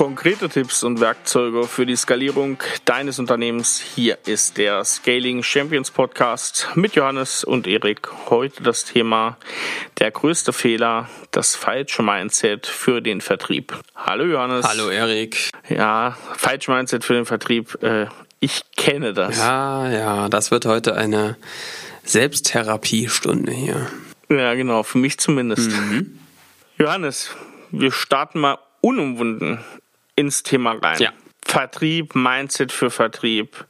Konkrete Tipps und Werkzeuge für die Skalierung deines Unternehmens. Hier ist der Scaling Champions Podcast mit Johannes und Erik. Heute das Thema der größte Fehler, das falsche Mindset für den Vertrieb. Hallo Johannes. Hallo Erik. Ja, falsche Mindset für den Vertrieb. Äh, ich kenne das. Ja, ja, das wird heute eine Selbsttherapiestunde hier. Ja, genau, für mich zumindest. Mhm. Johannes, wir starten mal unumwunden ins Thema rein. Ja. Vertrieb, Mindset für Vertrieb.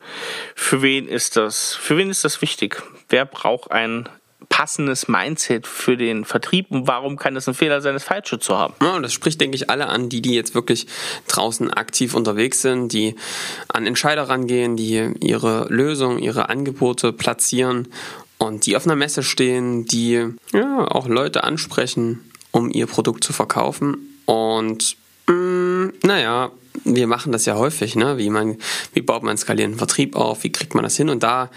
Für wen ist das? Für wen ist das wichtig? Wer braucht ein passendes Mindset für den Vertrieb und warum kann es ein Fehler sein, das Falsche zu haben? Ja, das spricht, denke ich, alle an, die, die jetzt wirklich draußen aktiv unterwegs sind, die an Entscheider rangehen, die ihre Lösungen, ihre Angebote platzieren und die auf einer Messe stehen, die ja, auch Leute ansprechen, um ihr Produkt zu verkaufen. Und mh, mm, naja, wir machen das ja häufig, ne? Wie, man, wie baut man skalierenden Vertrieb auf, wie kriegt man das hin? Und da,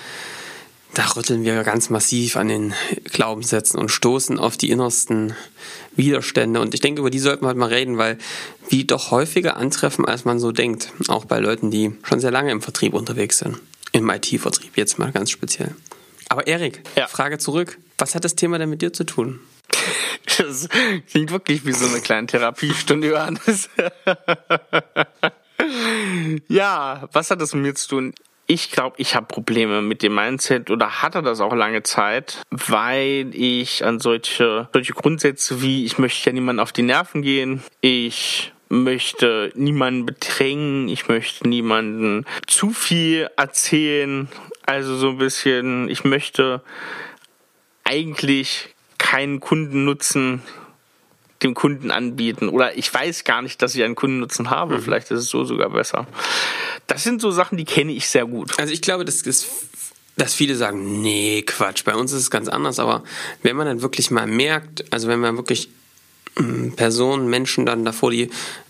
da rütteln wir ganz massiv an den Glaubenssätzen und stoßen auf die innersten Widerstände. Und ich denke, über die sollten wir halt mal reden, weil die doch häufiger antreffen, als man so denkt. Auch bei Leuten, die schon sehr lange im Vertrieb unterwegs sind. Im IT-Vertrieb jetzt mal ganz speziell. Aber Erik, ja. Frage zurück. Was hat das Thema denn mit dir zu tun? Das klingt wirklich wie so eine kleine Therapiestunde, Johannes. ja, was hat das mit mir zu tun? Ich glaube, ich habe Probleme mit dem Mindset oder hatte das auch lange Zeit, weil ich an solche, solche Grundsätze wie ich möchte ja niemanden auf die Nerven gehen, ich möchte niemanden bedrängen, ich möchte niemanden zu viel erzählen, also so ein bisschen, ich möchte eigentlich keinen Kundennutzen dem Kunden anbieten. Oder ich weiß gar nicht, dass ich einen Kundennutzen habe. Mhm. Vielleicht ist es so sogar besser. Das sind so Sachen, die kenne ich sehr gut. Also ich glaube, das ist dass viele sagen, nee, Quatsch, bei uns ist es ganz anders, aber wenn man dann wirklich mal merkt, also wenn man wirklich Personen, Menschen dann davor die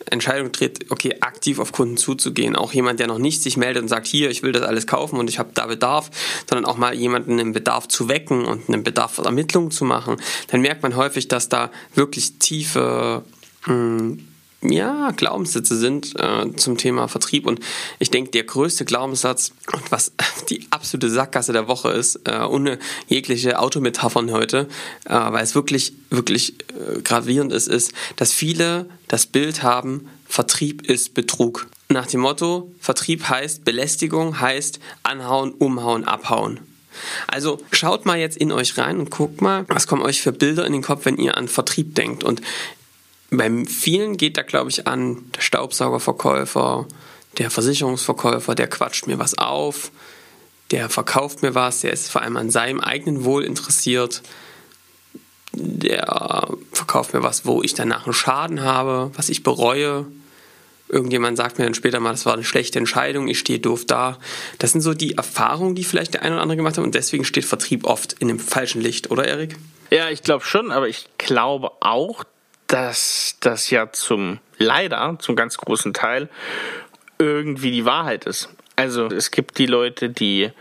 Entscheidung tritt, okay, aktiv auf Kunden zuzugehen. Auch jemand, der noch nicht sich meldet und sagt, hier, ich will das alles kaufen und ich habe da Bedarf, sondern auch mal jemanden im Bedarf zu wecken und einen Bedarf Ermittlungen zu machen, dann merkt man häufig, dass da wirklich tiefe mh, hm, ja, Glaubenssätze sind äh, zum Thema Vertrieb. Und ich denke, der größte Glaubenssatz, was die absolute Sackgasse der Woche ist, äh, ohne jegliche Autometaphern heute, äh, weil es wirklich, wirklich äh, gravierend ist, ist, dass viele das Bild haben, Vertrieb ist Betrug. Nach dem Motto, Vertrieb heißt Belästigung, heißt anhauen, umhauen, abhauen. Also schaut mal jetzt in euch rein und guckt mal, was kommen euch für Bilder in den Kopf, wenn ihr an Vertrieb denkt. Und bei vielen geht da, glaube ich, an der Staubsaugerverkäufer, der Versicherungsverkäufer, der quatscht mir was auf, der verkauft mir was, der ist vor allem an seinem eigenen Wohl interessiert, der verkauft mir was, wo ich danach einen Schaden habe, was ich bereue. Irgendjemand sagt mir dann später mal, das war eine schlechte Entscheidung, ich stehe doof da. Das sind so die Erfahrungen, die vielleicht der eine oder andere gemacht hat und deswegen steht Vertrieb oft in dem falschen Licht, oder Erik? Ja, ich glaube schon, aber ich glaube auch, dass das ja zum leider zum ganz großen Teil irgendwie die Wahrheit ist. Also es gibt die Leute, die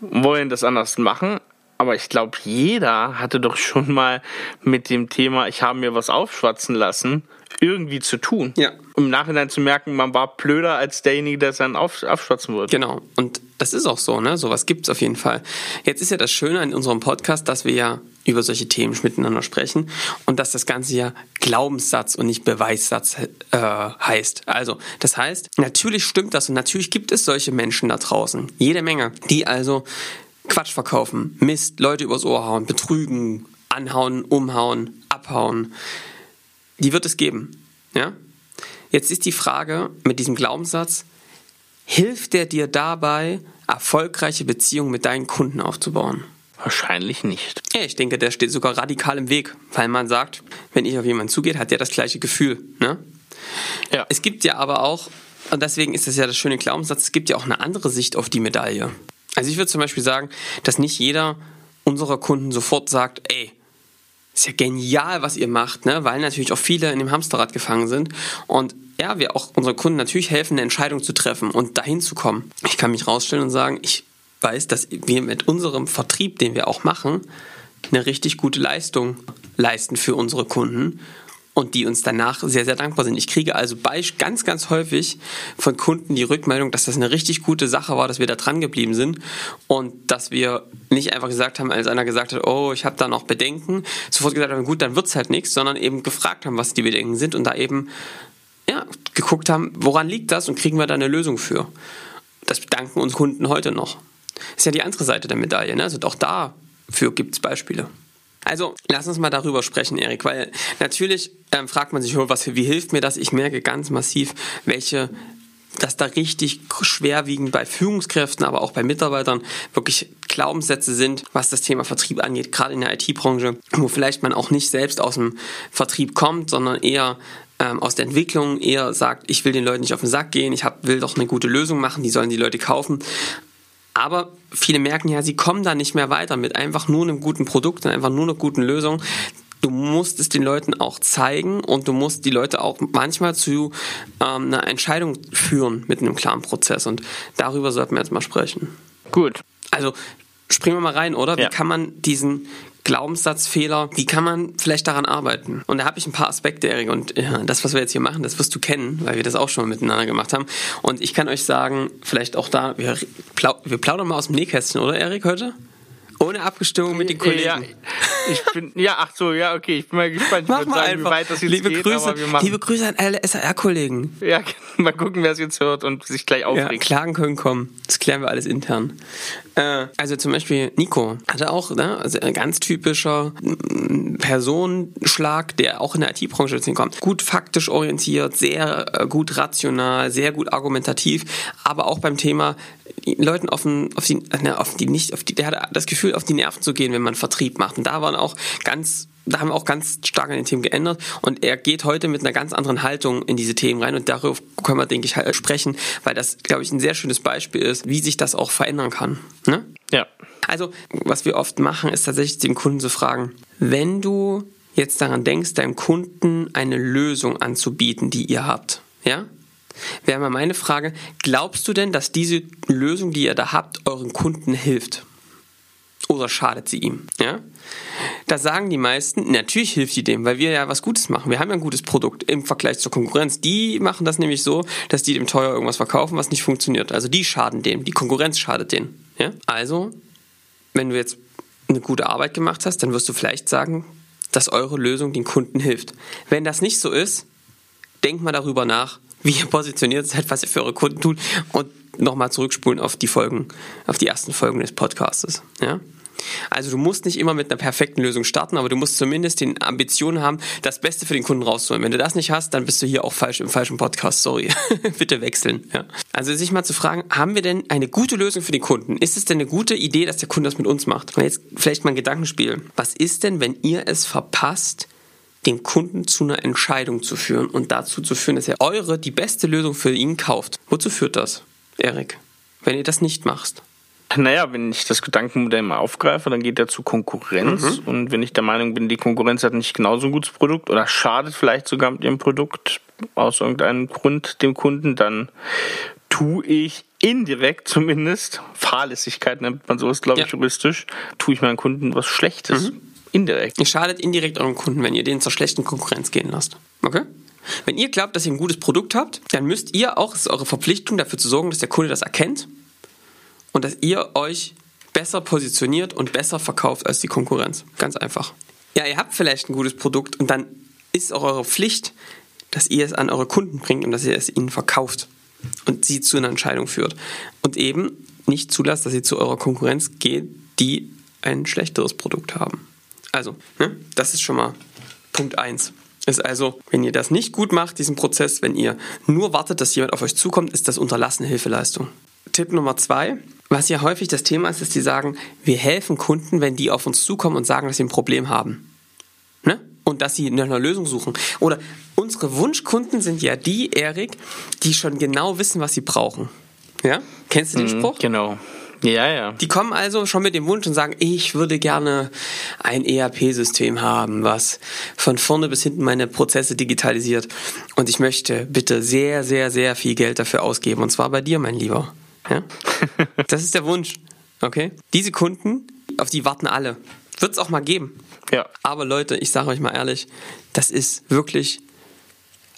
wollen das anders machen, aber ich glaube, jeder hatte doch schon mal mit dem Thema, ich habe mir was aufschwatzen lassen, irgendwie zu tun. Ja. Um im Nachhinein zu merken, man war blöder als derjenige, der es dann auf, aufschwatzen wollte. Genau. Und das ist auch so, ne? Sowas es auf jeden Fall. Jetzt ist ja das Schöne an unserem Podcast, dass wir ja über solche Themen miteinander sprechen und dass das Ganze ja Glaubenssatz und nicht Beweissatz äh, heißt. Also, das heißt, natürlich stimmt das und natürlich gibt es solche Menschen da draußen, jede Menge, die also Quatsch verkaufen, Mist, Leute übers Ohr hauen, betrügen, anhauen, umhauen, abhauen. Die wird es geben, ja? Jetzt ist die Frage mit diesem Glaubenssatz, hilft der dir dabei, erfolgreiche Beziehungen mit deinen Kunden aufzubauen? Wahrscheinlich nicht. Ja, ich denke, der steht sogar radikal im Weg, weil man sagt, wenn ich auf jemanden zugehe, hat der das gleiche Gefühl. Ne? Ja. Es gibt ja aber auch, und deswegen ist das ja das schöne Glaubenssatz, es gibt ja auch eine andere Sicht auf die Medaille. Also ich würde zum Beispiel sagen, dass nicht jeder unserer Kunden sofort sagt, ey, ist ja genial, was ihr macht, ne? weil natürlich auch viele in dem Hamsterrad gefangen sind und ja, wir auch unseren Kunden natürlich helfen, eine Entscheidung zu treffen und dahin zu kommen. Ich kann mich rausstellen und sagen, ich weiß, dass wir mit unserem Vertrieb, den wir auch machen, eine richtig gute Leistung leisten für unsere Kunden und die uns danach sehr, sehr dankbar sind. Ich kriege also ganz, ganz häufig von Kunden die Rückmeldung, dass das eine richtig gute Sache war, dass wir da dran geblieben sind und dass wir nicht einfach gesagt haben, als einer gesagt hat, oh, ich habe da noch Bedenken, sofort gesagt haben, gut, dann wird's halt nichts, sondern eben gefragt haben, was die Bedenken sind und da eben ja, geguckt haben, woran liegt das und kriegen wir da eine Lösung für. Das danken uns Kunden heute noch. Ist ja die andere Seite der Medaille. Ne? Also auch dafür gibt es Beispiele. Also lass uns mal darüber sprechen, Erik, weil natürlich ähm, fragt man sich, oh, was, wie hilft mir das? Ich merke ganz massiv, welche dass da richtig schwerwiegend bei Führungskräften, aber auch bei Mitarbeitern wirklich Glaubenssätze sind, was das Thema Vertrieb angeht, gerade in der IT-Branche, wo vielleicht man auch nicht selbst aus dem Vertrieb kommt, sondern eher ähm, aus der Entwicklung, eher sagt, ich will den Leuten nicht auf den Sack gehen, ich hab, will doch eine gute Lösung machen, die sollen die Leute kaufen. Aber viele merken ja, sie kommen da nicht mehr weiter mit einfach nur einem guten Produkt und einfach nur einer guten Lösung. Du musst es den Leuten auch zeigen und du musst die Leute auch manchmal zu ähm, einer Entscheidung führen mit einem klaren Prozess. Und darüber sollten wir jetzt mal sprechen. Gut. Also springen wir mal rein, oder? Ja. Wie kann man diesen Glaubenssatzfehler, wie kann man vielleicht daran arbeiten? Und da habe ich ein paar Aspekte, Erik. Und ja, das, was wir jetzt hier machen, das wirst du kennen, weil wir das auch schon mal miteinander gemacht haben. Und ich kann euch sagen, vielleicht auch da, wir, wir plaudern mal aus dem Nähkästchen, oder Erik, heute? Ohne Abgestimmung mit den Kollegen. Ja, ich bin, ja, ach so, ja, okay, ich bin mal gespannt. Mach mal sagen, einfach. wie weit das jetzt liebe geht, Grüße, liebe Grüße an alle SAR-Kollegen. Ja, mal gucken, wer es jetzt hört und sich gleich aufregt. Ja, Klagen können kommen. Das klären wir alles intern. Äh, also zum Beispiel Nico hatte auch ne, also ein ganz typischer mm, Personenschlag, der auch in der IT-Branche kommt. Gut faktisch orientiert, sehr äh, gut rational, sehr gut argumentativ, aber auch beim Thema Leuten auf, den, auf, die, ne, auf die nicht, auf die, der hat das Gefühl, auf die Nerven zu gehen, wenn man Vertrieb macht. Und da waren auch ganz da haben wir auch ganz stark an den Themen geändert und er geht heute mit einer ganz anderen Haltung in diese Themen rein und darüber können wir, denke ich, halt sprechen, weil das, glaube ich, ein sehr schönes Beispiel ist, wie sich das auch verändern kann. Ne? Ja. Also, was wir oft machen, ist tatsächlich den Kunden zu fragen, wenn du jetzt daran denkst, deinem Kunden eine Lösung anzubieten, die ihr habt, ja? wäre mal meine Frage, glaubst du denn, dass diese Lösung, die ihr da habt, euren Kunden hilft? Oder schadet sie ihm? Ja? Da sagen die meisten, natürlich hilft die dem, weil wir ja was Gutes machen. Wir haben ja ein gutes Produkt im Vergleich zur Konkurrenz. Die machen das nämlich so, dass die dem teuer irgendwas verkaufen, was nicht funktioniert. Also die schaden dem, die Konkurrenz schadet denen. Ja? Also, wenn du jetzt eine gute Arbeit gemacht hast, dann wirst du vielleicht sagen, dass eure Lösung den Kunden hilft. Wenn das nicht so ist, denk mal darüber nach, wie ihr positioniert seid, was ihr für eure Kunden tut und nochmal zurückspulen auf die Folgen, auf die ersten Folgen des Podcastes. Ja? Also du musst nicht immer mit einer perfekten Lösung starten, aber du musst zumindest die Ambition haben, das Beste für den Kunden rauszuholen. Wenn du das nicht hast, dann bist du hier auch falsch im falschen Podcast. Sorry. Bitte wechseln. Ja. Also sich mal zu fragen, haben wir denn eine gute Lösung für den Kunden? Ist es denn eine gute Idee, dass der Kunde das mit uns macht? Und jetzt vielleicht mal ein Gedankenspiel. Was ist denn, wenn ihr es verpasst, den Kunden zu einer Entscheidung zu führen und dazu zu führen, dass er eure die beste Lösung für ihn kauft? Wozu führt das, Erik? Wenn ihr das nicht macht? Naja, wenn ich das Gedankenmodell mal aufgreife, dann geht er zu Konkurrenz. Mhm. Und wenn ich der Meinung bin, die Konkurrenz hat nicht genauso ein gutes Produkt oder schadet vielleicht sogar mit ihrem Produkt aus irgendeinem Grund dem Kunden, dann tue ich indirekt zumindest, Fahrlässigkeit nennt man sowas, glaube ich, ja. juristisch, tue ich meinen Kunden was Schlechtes. Mhm. Indirekt. Ihr schadet indirekt euren Kunden, wenn ihr den zur schlechten Konkurrenz gehen lasst. Okay? Wenn ihr glaubt, dass ihr ein gutes Produkt habt, dann müsst ihr auch, es ist eure Verpflichtung, dafür zu sorgen, dass der Kunde das erkennt und dass ihr euch besser positioniert und besser verkauft als die Konkurrenz. Ganz einfach. Ja, ihr habt vielleicht ein gutes Produkt und dann ist auch eure Pflicht, dass ihr es an eure Kunden bringt und dass ihr es ihnen verkauft und sie zu einer Entscheidung führt. Und eben nicht zulasst, dass sie zu eurer Konkurrenz geht, die ein schlechteres Produkt haben. Also, ne, das ist schon mal Punkt 1. Ist also, wenn ihr das nicht gut macht, diesen Prozess, wenn ihr nur wartet, dass jemand auf euch zukommt, ist das unterlassene Hilfeleistung. Tipp Nummer zwei, was ja häufig das Thema ist, ist, die sagen, wir helfen Kunden, wenn die auf uns zukommen und sagen, dass sie ein Problem haben. Ne? Und dass sie nach einer Lösung suchen. Oder unsere Wunschkunden sind ja die, Erik, die schon genau wissen, was sie brauchen. Ja? Kennst du den mhm, Spruch? Genau. Ja, ja. Die kommen also schon mit dem Wunsch und sagen, ich würde gerne ein ERP-System haben, was von vorne bis hinten meine Prozesse digitalisiert. Und ich möchte bitte sehr, sehr, sehr viel Geld dafür ausgeben. Und zwar bei dir, mein Lieber. Ja? Das ist der Wunsch. Okay? Diese Kunden, auf die warten alle. Wird es auch mal geben. Ja. Aber Leute, ich sage euch mal ehrlich, das ist wirklich,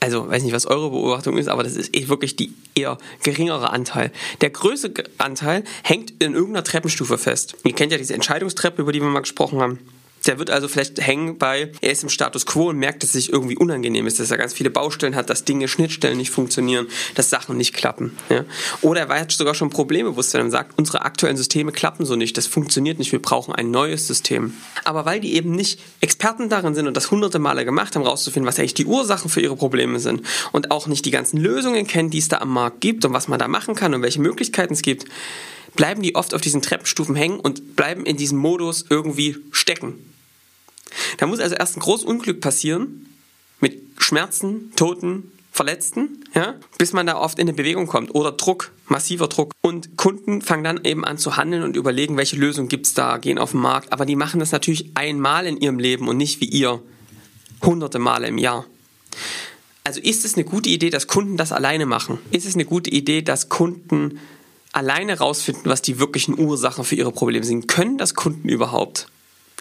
also weiß nicht, was eure Beobachtung ist, aber das ist eh wirklich die eher geringere Anteil. Der größte Anteil hängt in irgendeiner Treppenstufe fest. Ihr kennt ja diese Entscheidungstreppe, über die wir mal gesprochen haben. Der wird also vielleicht hängen bei, er ist im Status quo und merkt, dass es sich irgendwie unangenehm ist, dass er ganz viele Baustellen hat, dass Dinge, Schnittstellen nicht funktionieren, dass Sachen nicht klappen. Ja? Oder er weiß sogar schon Probleme, wo er dann sagt, unsere aktuellen Systeme klappen so nicht, das funktioniert nicht, wir brauchen ein neues System. Aber weil die eben nicht Experten darin sind und das hunderte Male gemacht haben, rauszufinden, was eigentlich die Ursachen für ihre Probleme sind und auch nicht die ganzen Lösungen kennen, die es da am Markt gibt und was man da machen kann und welche Möglichkeiten es gibt, bleiben die oft auf diesen Treppenstufen hängen und bleiben in diesem Modus irgendwie stecken. Da muss also erst ein großes Unglück passieren, mit Schmerzen, Toten, Verletzten, ja, bis man da oft in eine Bewegung kommt oder Druck, massiver Druck. Und Kunden fangen dann eben an zu handeln und überlegen, welche Lösung gibt es da, gehen auf den Markt. Aber die machen das natürlich einmal in ihrem Leben und nicht wie ihr hunderte Male im Jahr. Also ist es eine gute Idee, dass Kunden das alleine machen? Ist es eine gute Idee, dass Kunden alleine rausfinden, was die wirklichen Ursachen für ihre Probleme sind? Können das Kunden überhaupt?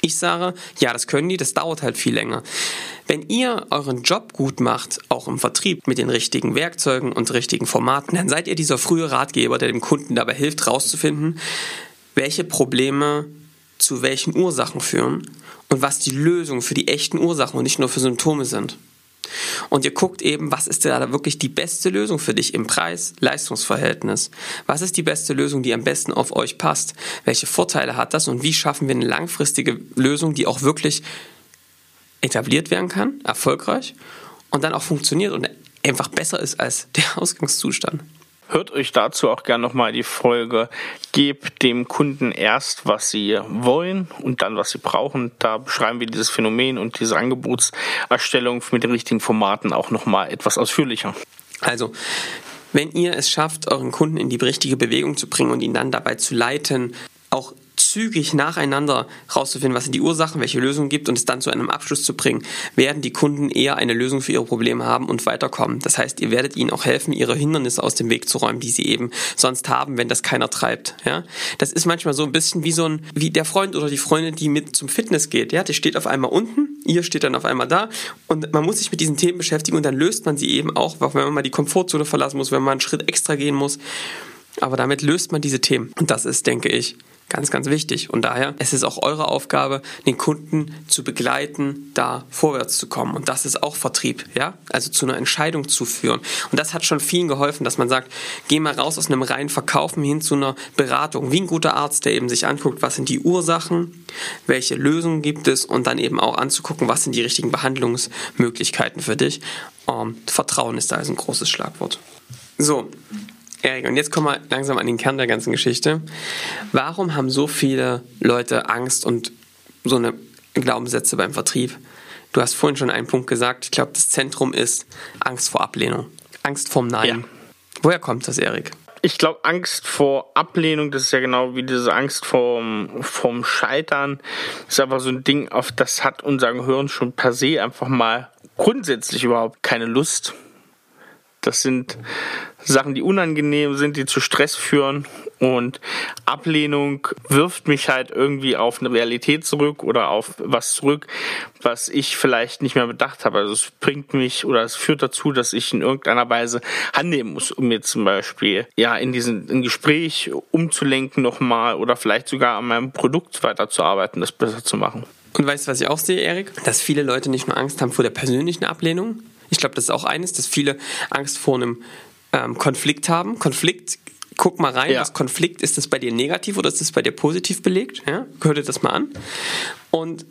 Ich sage, ja, das können die, das dauert halt viel länger. Wenn ihr euren Job gut macht, auch im Vertrieb mit den richtigen Werkzeugen und richtigen Formaten, dann seid ihr dieser frühe Ratgeber, der dem Kunden dabei hilft, herauszufinden, welche Probleme zu welchen Ursachen führen und was die Lösungen für die echten Ursachen und nicht nur für Symptome sind. Und ihr guckt eben, was ist da wirklich die beste Lösung für dich im Preis-Leistungsverhältnis? Was ist die beste Lösung, die am besten auf euch passt? Welche Vorteile hat das und wie schaffen wir eine langfristige Lösung, die auch wirklich etabliert werden kann, erfolgreich und dann auch funktioniert und einfach besser ist als der Ausgangszustand? Hört euch dazu auch gerne nochmal die Folge Gebt dem Kunden erst, was sie wollen und dann, was sie brauchen. Da beschreiben wir dieses Phänomen und diese Angebotserstellung mit den richtigen Formaten auch nochmal etwas ausführlicher. Also, wenn ihr es schafft, euren Kunden in die richtige Bewegung zu bringen und ihn dann dabei zu leiten, auch zügig nacheinander rauszufinden, was sind die Ursachen, welche Lösungen gibt und es dann zu einem Abschluss zu bringen, werden die Kunden eher eine Lösung für ihre Probleme haben und weiterkommen. Das heißt, ihr werdet ihnen auch helfen, ihre Hindernisse aus dem Weg zu räumen, die sie eben sonst haben, wenn das keiner treibt. Ja, das ist manchmal so ein bisschen wie so ein wie der Freund oder die Freundin, die mit zum Fitness geht. Ja, der steht auf einmal unten, ihr steht dann auf einmal da und man muss sich mit diesen Themen beschäftigen und dann löst man sie eben auch, wenn man mal die Komfortzone verlassen muss, wenn man einen Schritt extra gehen muss. Aber damit löst man diese Themen. Und das ist, denke ich, Ganz, ganz wichtig. Und daher es ist auch eure Aufgabe, den Kunden zu begleiten, da vorwärts zu kommen. Und das ist auch Vertrieb, ja? Also zu einer Entscheidung zu führen. Und das hat schon vielen geholfen, dass man sagt, geh mal raus aus einem reinen Verkaufen hin zu einer Beratung. Wie ein guter Arzt, der eben sich anguckt, was sind die Ursachen, welche Lösungen gibt es und dann eben auch anzugucken, was sind die richtigen Behandlungsmöglichkeiten für dich. Ähm, Vertrauen ist da also ein großes Schlagwort. So, Erik, und jetzt kommen wir langsam an den Kern der ganzen Geschichte. Warum haben so viele Leute Angst und so eine Glaubenssätze beim Vertrieb? Du hast vorhin schon einen Punkt gesagt. Ich glaube, das Zentrum ist Angst vor Ablehnung. Angst vorm Nein. Ja. Woher kommt das, Erik? Ich glaube, Angst vor Ablehnung, das ist ja genau wie diese Angst vorm, vorm Scheitern. Das ist einfach so ein Ding, auf das hat unser Gehirn schon per se einfach mal grundsätzlich überhaupt keine Lust. Das sind Sachen, die unangenehm sind, die zu Stress führen. Und Ablehnung wirft mich halt irgendwie auf eine Realität zurück oder auf was zurück, was ich vielleicht nicht mehr bedacht habe. Also es bringt mich oder es führt dazu, dass ich in irgendeiner Weise handeln muss, um mir zum Beispiel ja in diesen in Gespräch umzulenken nochmal oder vielleicht sogar an meinem Produkt weiterzuarbeiten, das besser zu machen. Und weißt du, was ich auch sehe, Erik? Dass viele Leute nicht nur Angst haben vor der persönlichen Ablehnung. Ich glaube, das ist auch eines, dass viele Angst vor einem ähm, Konflikt haben. Konflikt, guck mal rein, ja. was Konflikt, ist das bei dir negativ oder ist das bei dir positiv belegt? Ja? Hör dir das mal an. Und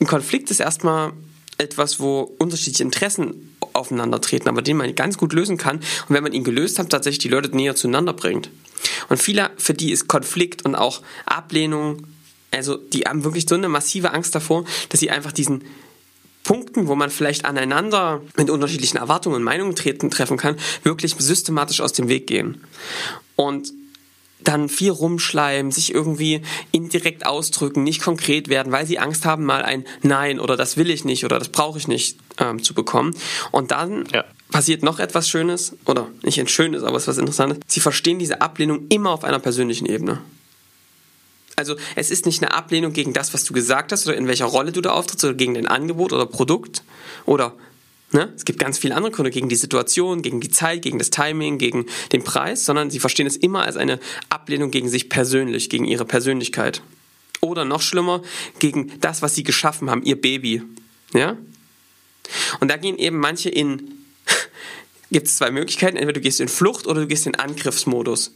ein Konflikt ist erstmal etwas, wo unterschiedliche Interessen aufeinandertreten, aber den man ganz gut lösen kann und wenn man ihn gelöst hat, tatsächlich die Leute näher zueinander bringt. Und viele, für die ist Konflikt und auch Ablehnung, also die haben wirklich so eine massive Angst davor, dass sie einfach diesen Punkten, wo man vielleicht aneinander mit unterschiedlichen Erwartungen und Meinungen treten, treffen kann, wirklich systematisch aus dem Weg gehen. Und dann viel rumschleimen, sich irgendwie indirekt ausdrücken, nicht konkret werden, weil sie Angst haben, mal ein Nein oder das will ich nicht oder das brauche ich nicht ähm, zu bekommen. Und dann ja. passiert noch etwas Schönes, oder nicht ein Schönes, aber es ist was Interessantes. Sie verstehen diese Ablehnung immer auf einer persönlichen Ebene Also es ist nicht eine Ablehnung gegen das, was du gesagt hast oder in welcher Rolle du da auftrittst oder gegen dein Angebot oder Produkt oder ne? es gibt ganz viele andere Gründe gegen die Situation, gegen die Zeit, gegen das Timing, gegen den Preis, sondern sie verstehen es immer als eine Ablehnung gegen sich persönlich, gegen ihre Persönlichkeit. Oder noch schlimmer, gegen das, was sie geschaffen haben, ihr Baby. Ja? Und da gehen eben manche in, gibt es zwei Möglichkeiten, entweder du gehst in Flucht oder du gehst in Angriffsmodus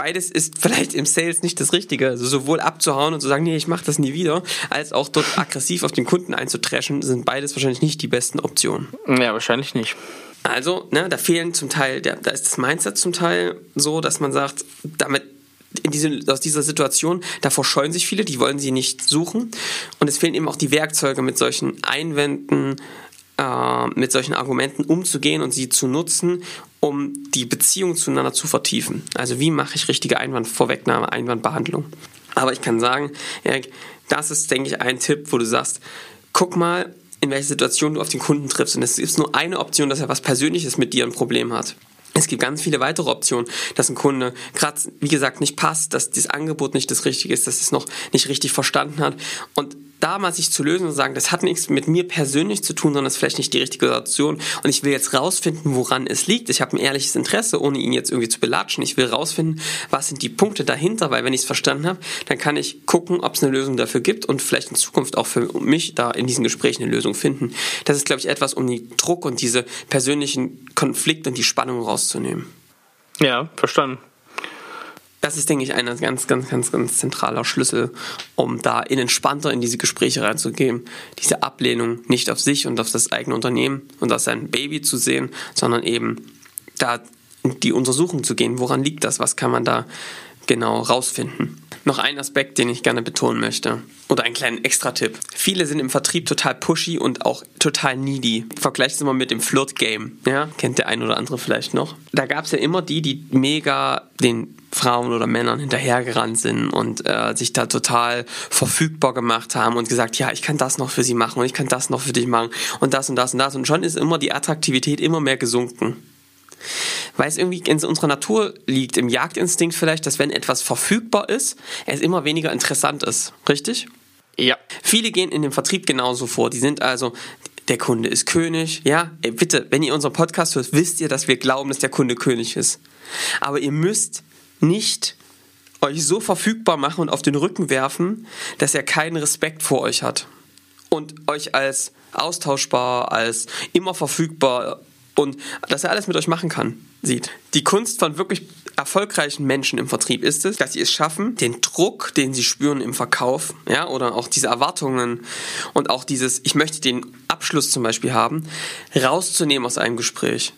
beides ist vielleicht im Sales nicht das Richtige. Also sowohl abzuhauen und zu sagen, nee, ich mache das nie wieder, als auch dort aggressiv auf den Kunden einzutreschen, sind beides wahrscheinlich nicht die besten Optionen. Ja, wahrscheinlich nicht. Also, ne, da fehlen zum Teil, da, da ist das Mindset zum Teil so, dass man sagt, damit in diese, aus dieser Situation, davor scheuen sich viele, die wollen sie nicht suchen. Und es fehlen eben auch die Werkzeuge mit solchen Einwänden, äh, mit solchen Argumenten umzugehen und sie zu nutzen, um die Beziehung zueinander zu vertiefen. Also wie mache ich richtige Einwandvorwegnahme, Einwandbehandlung. Aber ich kann sagen, Erik, das ist, denke ich, ein Tipp, wo du sagst, guck mal, in welche Situation du auf den Kunden triffst. Und es ist nur eine Option, dass er was Persönliches mit dir ein Problem hat. Es gibt ganz viele weitere Optionen, dass ein Kunde gerade, wie gesagt, nicht passt, dass das Angebot nicht das Richtige ist, dass es noch nicht richtig verstanden hat. Und da mal sich zu lösen und sagen, das hat nichts mit mir persönlich zu tun, sondern ist vielleicht nicht die richtige Situation und ich will jetzt rausfinden, woran es liegt. Ich habe ein ehrliches Interesse, ohne ihn jetzt irgendwie zu belatschen. Ich will rausfinden, was sind die Punkte dahinter, weil wenn ich es verstanden habe, dann kann ich gucken, ob es eine Lösung dafür gibt und vielleicht in Zukunft auch für mich da in diesen Gesprächen eine Lösung finden. Das ist, glaube ich, etwas, um den Druck und diese persönlichen Konflikte und die Spannung rauszunehmen. Ja, verstanden das ist, denke ich, ein ganz, ganz, ganz, ganz zentraler Schlüssel, um da in entspannter in diese Gespräche reinzugehen. Diese Ablehnung nicht auf sich und auf das eigene Unternehmen und auf sein Baby zu sehen, sondern eben da die Untersuchung zu gehen. Woran liegt das? Was kann man da genau rausfinden? Noch ein Aspekt, den ich gerne betonen möchte. Oder einen kleinen Extra-Tipp. Viele sind im Vertrieb total pushy und auch total needy. Vergleicht es immer mit dem Flirt-Game. Ja, kennt der ein oder andere vielleicht noch. Da gab es ja immer die, die mega den Frauen oder Männern hinterhergerannt sind und äh, sich da total verfügbar gemacht haben und gesagt, ja, ich kann das noch für sie machen und ich kann das noch für dich machen und das und das und das. Und schon ist immer die Attraktivität immer mehr gesunken weil es irgendwie in unserer Natur liegt, im Jagdinstinkt vielleicht, dass wenn etwas verfügbar ist, es immer weniger interessant ist. Richtig? Ja. Viele gehen in dem Vertrieb genauso vor. Die sind also, der Kunde ist König. Ja, Ey, bitte, wenn ihr unseren Podcast hört, wisst ihr, dass wir glauben, dass der Kunde König ist. Aber ihr müsst nicht euch so verfügbar machen und auf den Rücken werfen, dass er keinen Respekt vor euch hat. Und euch als austauschbar, als immer verfügbar und dass er alles mit euch machen kann, sieht. Die Kunst von wirklich erfolgreichen Menschen im Vertrieb ist es, dass sie es schaffen, den Druck, den sie spüren im Verkauf, ja, oder auch diese Erwartungen und auch dieses, ich möchte den Abschluss zum Beispiel haben, rauszunehmen aus einem Gespräch.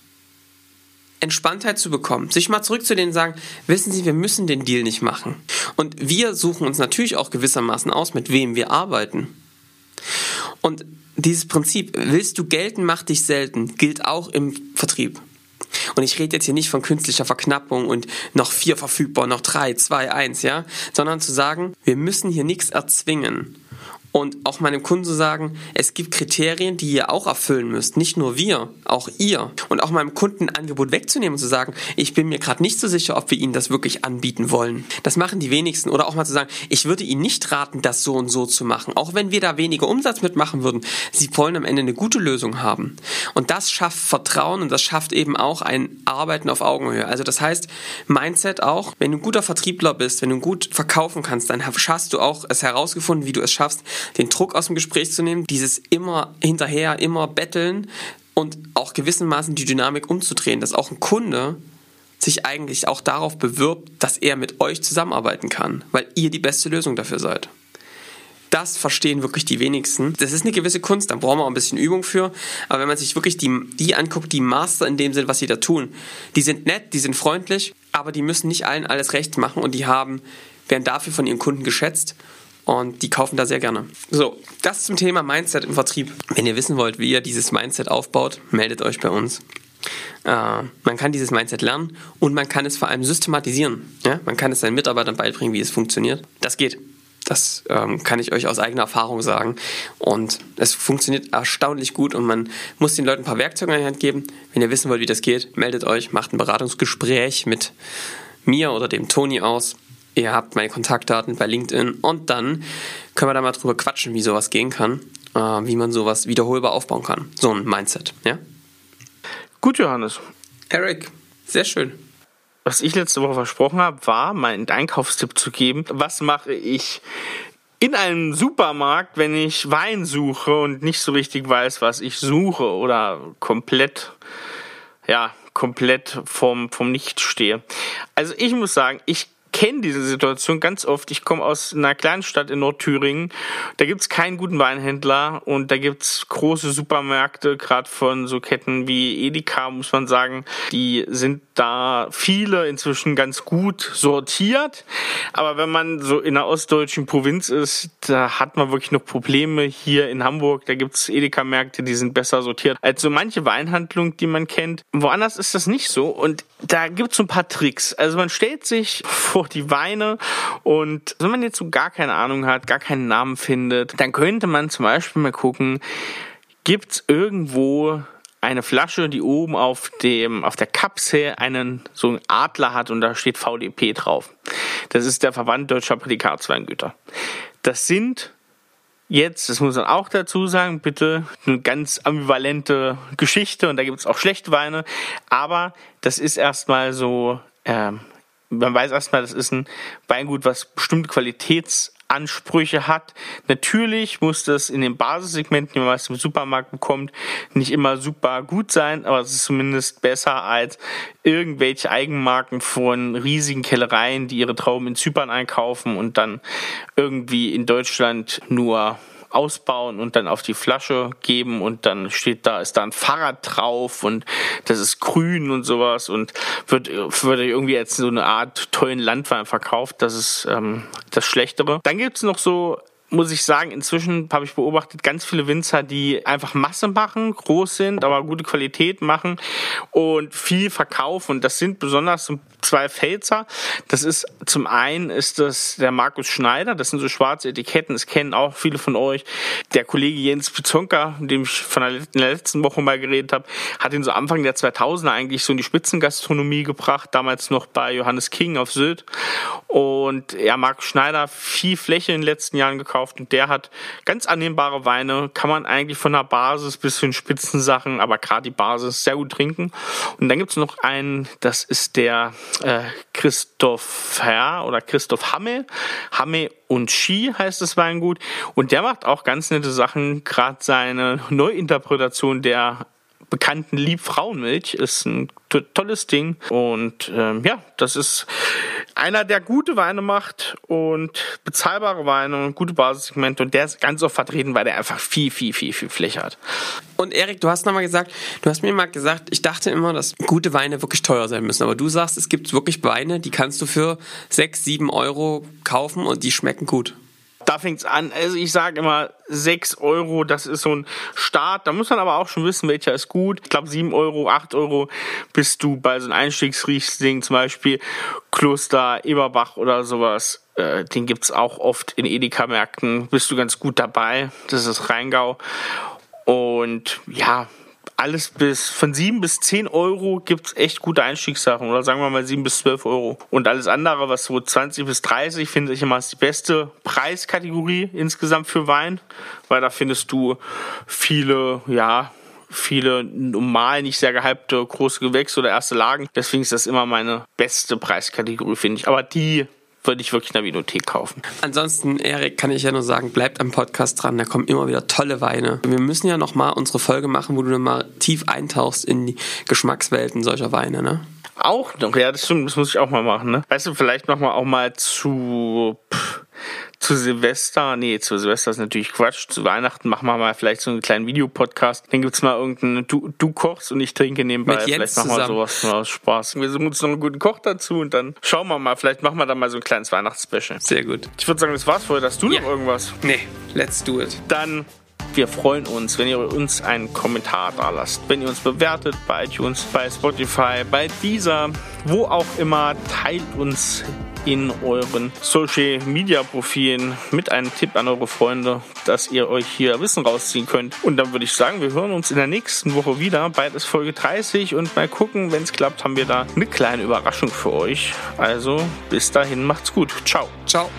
Entspanntheit zu bekommen, sich mal zurückzulehnen und sagen, wissen Sie, wir müssen den Deal nicht machen. Und wir suchen uns natürlich auch gewissermaßen aus, mit wem wir arbeiten. Und dieses Prinzip, willst du gelten, mach dich selten, gilt auch im Vertrieb. Und ich rede jetzt hier nicht von künstlicher Verknappung und noch vier verfügbar, noch drei, zwei, eins, ja, sondern zu sagen, wir müssen hier nichts erzwingen und auch meinem Kunden zu sagen, es gibt Kriterien, die ihr auch erfüllen müsst. Nicht nur wir, auch ihr. Und auch meinem Kunden ein Angebot wegzunehmen und zu sagen, ich bin mir gerade nicht so sicher, ob wir Ihnen das wirklich anbieten wollen. Das machen die wenigsten. Oder auch mal zu sagen, ich würde Ihnen nicht raten, das so und so zu machen. Auch wenn wir da weniger Umsatz mitmachen würden. Sie wollen am Ende eine gute Lösung haben. Und das schafft Vertrauen und das schafft eben auch ein Arbeiten auf Augenhöhe. Also das heißt, Mindset auch, wenn du ein guter Vertriebler bist, wenn du gut verkaufen kannst, dann schaffst du auch es herausgefunden, wie du es schaffst, den Druck aus dem Gespräch zu nehmen, dieses immer hinterher, immer betteln und auch gewissermaßen die Dynamik umzudrehen, dass auch ein Kunde sich eigentlich auch darauf bewirbt, dass er mit euch zusammenarbeiten kann, weil ihr die beste Lösung dafür seid. Das verstehen wirklich die wenigsten. Das ist eine gewisse Kunst, da brauchen wir auch ein bisschen Übung für. Aber wenn man sich wirklich die, die anguckt, die Master in dem Sinn, was sie da tun, die sind nett, die sind freundlich, aber die müssen nicht allen alles recht machen und die haben, werden dafür von ihren Kunden geschätzt und die kaufen da sehr gerne. So, das zum Thema Mindset im Vertrieb. Wenn ihr wissen wollt, wie ihr dieses Mindset aufbaut, meldet euch bei uns. Äh, man kann dieses Mindset lernen und man kann es vor allem systematisieren. Ja? Man kann es seinen Mitarbeitern beibringen, wie es funktioniert. Das geht. Das ähm, kann ich euch aus eigener Erfahrung sagen. Und es funktioniert erstaunlich gut und man muss den Leuten ein paar Werkzeuge in die Hand geben. Wenn ihr wissen wollt, wie das geht, meldet euch, macht ein Beratungsgespräch mit mir oder dem Toni aus Ihr habt meine Kontaktdaten bei LinkedIn und dann können wir da mal drüber quatschen, wie sowas gehen kann, äh, wie man sowas wiederholbar aufbauen kann. So ein Mindset, ja? Gut, Johannes. Eric, sehr schön. Was ich letzte Woche versprochen habe, war, meinen Einkaufstipp zu geben. Was mache ich in einem Supermarkt, wenn ich Wein suche und nicht so richtig weiß, was ich suche oder komplett, ja, komplett vom, vom Nicht stehe. Also ich muss sagen, ich kenne diese Situation ganz oft. Ich komme aus einer kleinen Stadt in Nordthüringen. Da gibt's keinen guten Weinhändler und da gibt's große Supermärkte, gerade von so Ketten wie Edeka, muss man sagen. Die sind da viele inzwischen ganz gut sortiert. Aber wenn man so in einer ostdeutschen Provinz ist, da hat man wirklich noch Probleme. Hier in Hamburg, da gibt's Edeka-Märkte, die sind besser sortiert als so manche Weinhandlung, die man kennt. Woanders ist das nicht so und da gibt's so ein paar Tricks. Also man stellt sich vor die Weine und wenn man jetzt so gar keine Ahnung hat, gar keinen Namen findet, dann könnte man zum Beispiel mal gucken, gibt's irgendwo eine Flasche, die oben auf dem auf der Kapsel einen so einen Adler hat und da steht VDP drauf. Das ist der Verband Deutscher Prädikatsweingüter. Das sind jetzt, das muss man auch dazu sagen, bitte eine ganz ambivalente Geschichte und da gibt es auch schlechte Weine, aber das ist erstmal so, ähm, man weiß erstmal, das ist ein Weingut, was bestimmte Qualitäts Ansprüche hat. Natürlich muss das in den Basissegmenten, die man meist im Supermarkt bekommt, nicht immer super gut sein, aber es ist zumindest besser als irgendwelche Eigenmarken von riesigen Kellereien, die ihre Trauben in Zypern einkaufen und dann irgendwie in Deutschland nur ausbauen und dann auf die Flasche geben und dann steht da, ist da ein Fahrrad drauf und das ist grün und sowas und wird, wird irgendwie jetzt so eine Art tollen Landwein verkauft. Das ist ähm, das Schlechtere. Dann gibt's noch so muss ich sagen, inzwischen habe ich beobachtet, ganz viele Winzer, die einfach Masse machen, groß sind, aber gute Qualität machen und viel verkaufen. Und das sind besonders zwei Pfälzer. Das ist zum einen ist das der Markus Schneider, das sind so schwarze Etiketten, das kennen auch viele von euch. Der Kollege Jens Pizonka, mit dem ich von der, letzten Woche mal geredet habe, hat ihn so Anfang der 2000er eigentlich so in die Spitzengastronomie gebracht, damals noch bei Johannes King auf Sylt. Und ja, Markus Schneider viel Fläche in den letzten Jahren gekauft gekauft und der hat ganz annehmbare Weine, kann man eigentlich von der Basis bis zu den Spitzensachen, aber gerade die Basis sehr gut trinken. Und dann gibt es noch einen, das ist der äh, Christoph Herr oder Christoph Hamme. Hamme und Ski heißt das Weingut. Und der macht auch ganz nette Sachen, gerade seine Neuinterpretation der bekannten Liebfrauenmilch ist ein tolles Ding und ähm, ja, das ist einer, der gute Weine macht und bezahlbare Weine und gute Basissegmente und der ist ganz oft vertreten, weil der einfach viel, viel, viel, viel Fläche hat. Und Erik, du hast nochmal gesagt, du hast mir mal gesagt, ich dachte immer, dass gute Weine wirklich teuer sein müssen, aber du sagst, es gibt wirklich Weine, die kannst du für 6, 7 Euro kaufen und die schmecken gut da fängt's an. Also ich sage immer 6 Euro, das ist so ein Start. Da muss man aber auch schon wissen, welcher ist gut. Ich glaube 7 Euro, 8 Euro bist du bei so einem Einstiegsriesling, zum Beispiel Kloster Eberbach oder sowas. Äh, den gibt's auch oft in Edeka-Märkten. Bist du ganz gut dabei. Das ist Rheingau. Und ja, alles bis von 7 bis 10 Euro gibt es echt gute Einstiegssachen oder sagen wir mal 7 bis 12 Euro. Und alles andere, was so 20 bis 30, finde ich immer ist die beste Preiskategorie insgesamt für Wein, weil da findest du viele, ja, viele normal nicht sehr gehypte große Gewächse oder erste Lagen. Deswegen ist das immer meine beste Preiskategorie, finde ich. Aber die würde ich wirklich eine Vinothek kaufen. Ansonsten, Erik, kann ich ja nur sagen, bleibt am Podcast dran, da kommen immer wieder tolle Weine. Wir müssen ja nochmal unsere Folge machen, wo du mal tief eintauchst in die Geschmackswelten solcher Weine, ne? Auch noch, ja, das stimmt, das muss ich auch mal machen, ne? Weißt du, vielleicht noch mal auch mal zu, pff, zu Silvester, nee, zu Silvester ist natürlich Quatsch, zu Weihnachten machen wir mal vielleicht so einen kleinen Videopodcast. Dann gibt's mal irgendeinen, du, du kochst und ich trinke nebenbei. Mit vielleicht machen wir sowas aus Spaß. Wir suchen uns noch einen guten Koch dazu und dann schauen wir mal, vielleicht machen wir dann mal so ein kleines Weihnachtsspecial. Sehr gut. Ich würde sagen, das war's für heute. Hast du ja. noch irgendwas? Nee, let's do it. Dann wir freuen uns, wenn ihr uns einen Kommentar da lasst, wenn ihr uns bewertet bei iTunes, bei Spotify, bei dieser, wo auch immer. Teilt uns in euren Social Media Profilen mit einem Tipp an eure Freunde, dass ihr euch hier Wissen rausziehen könnt. Und dann würde ich sagen, wir hören uns in der nächsten Woche wieder. Bald ist Folge 30 und mal gucken, wenn es klappt, haben wir da eine kleine Überraschung für euch. Also bis dahin, macht's gut. Ciao. Ciao.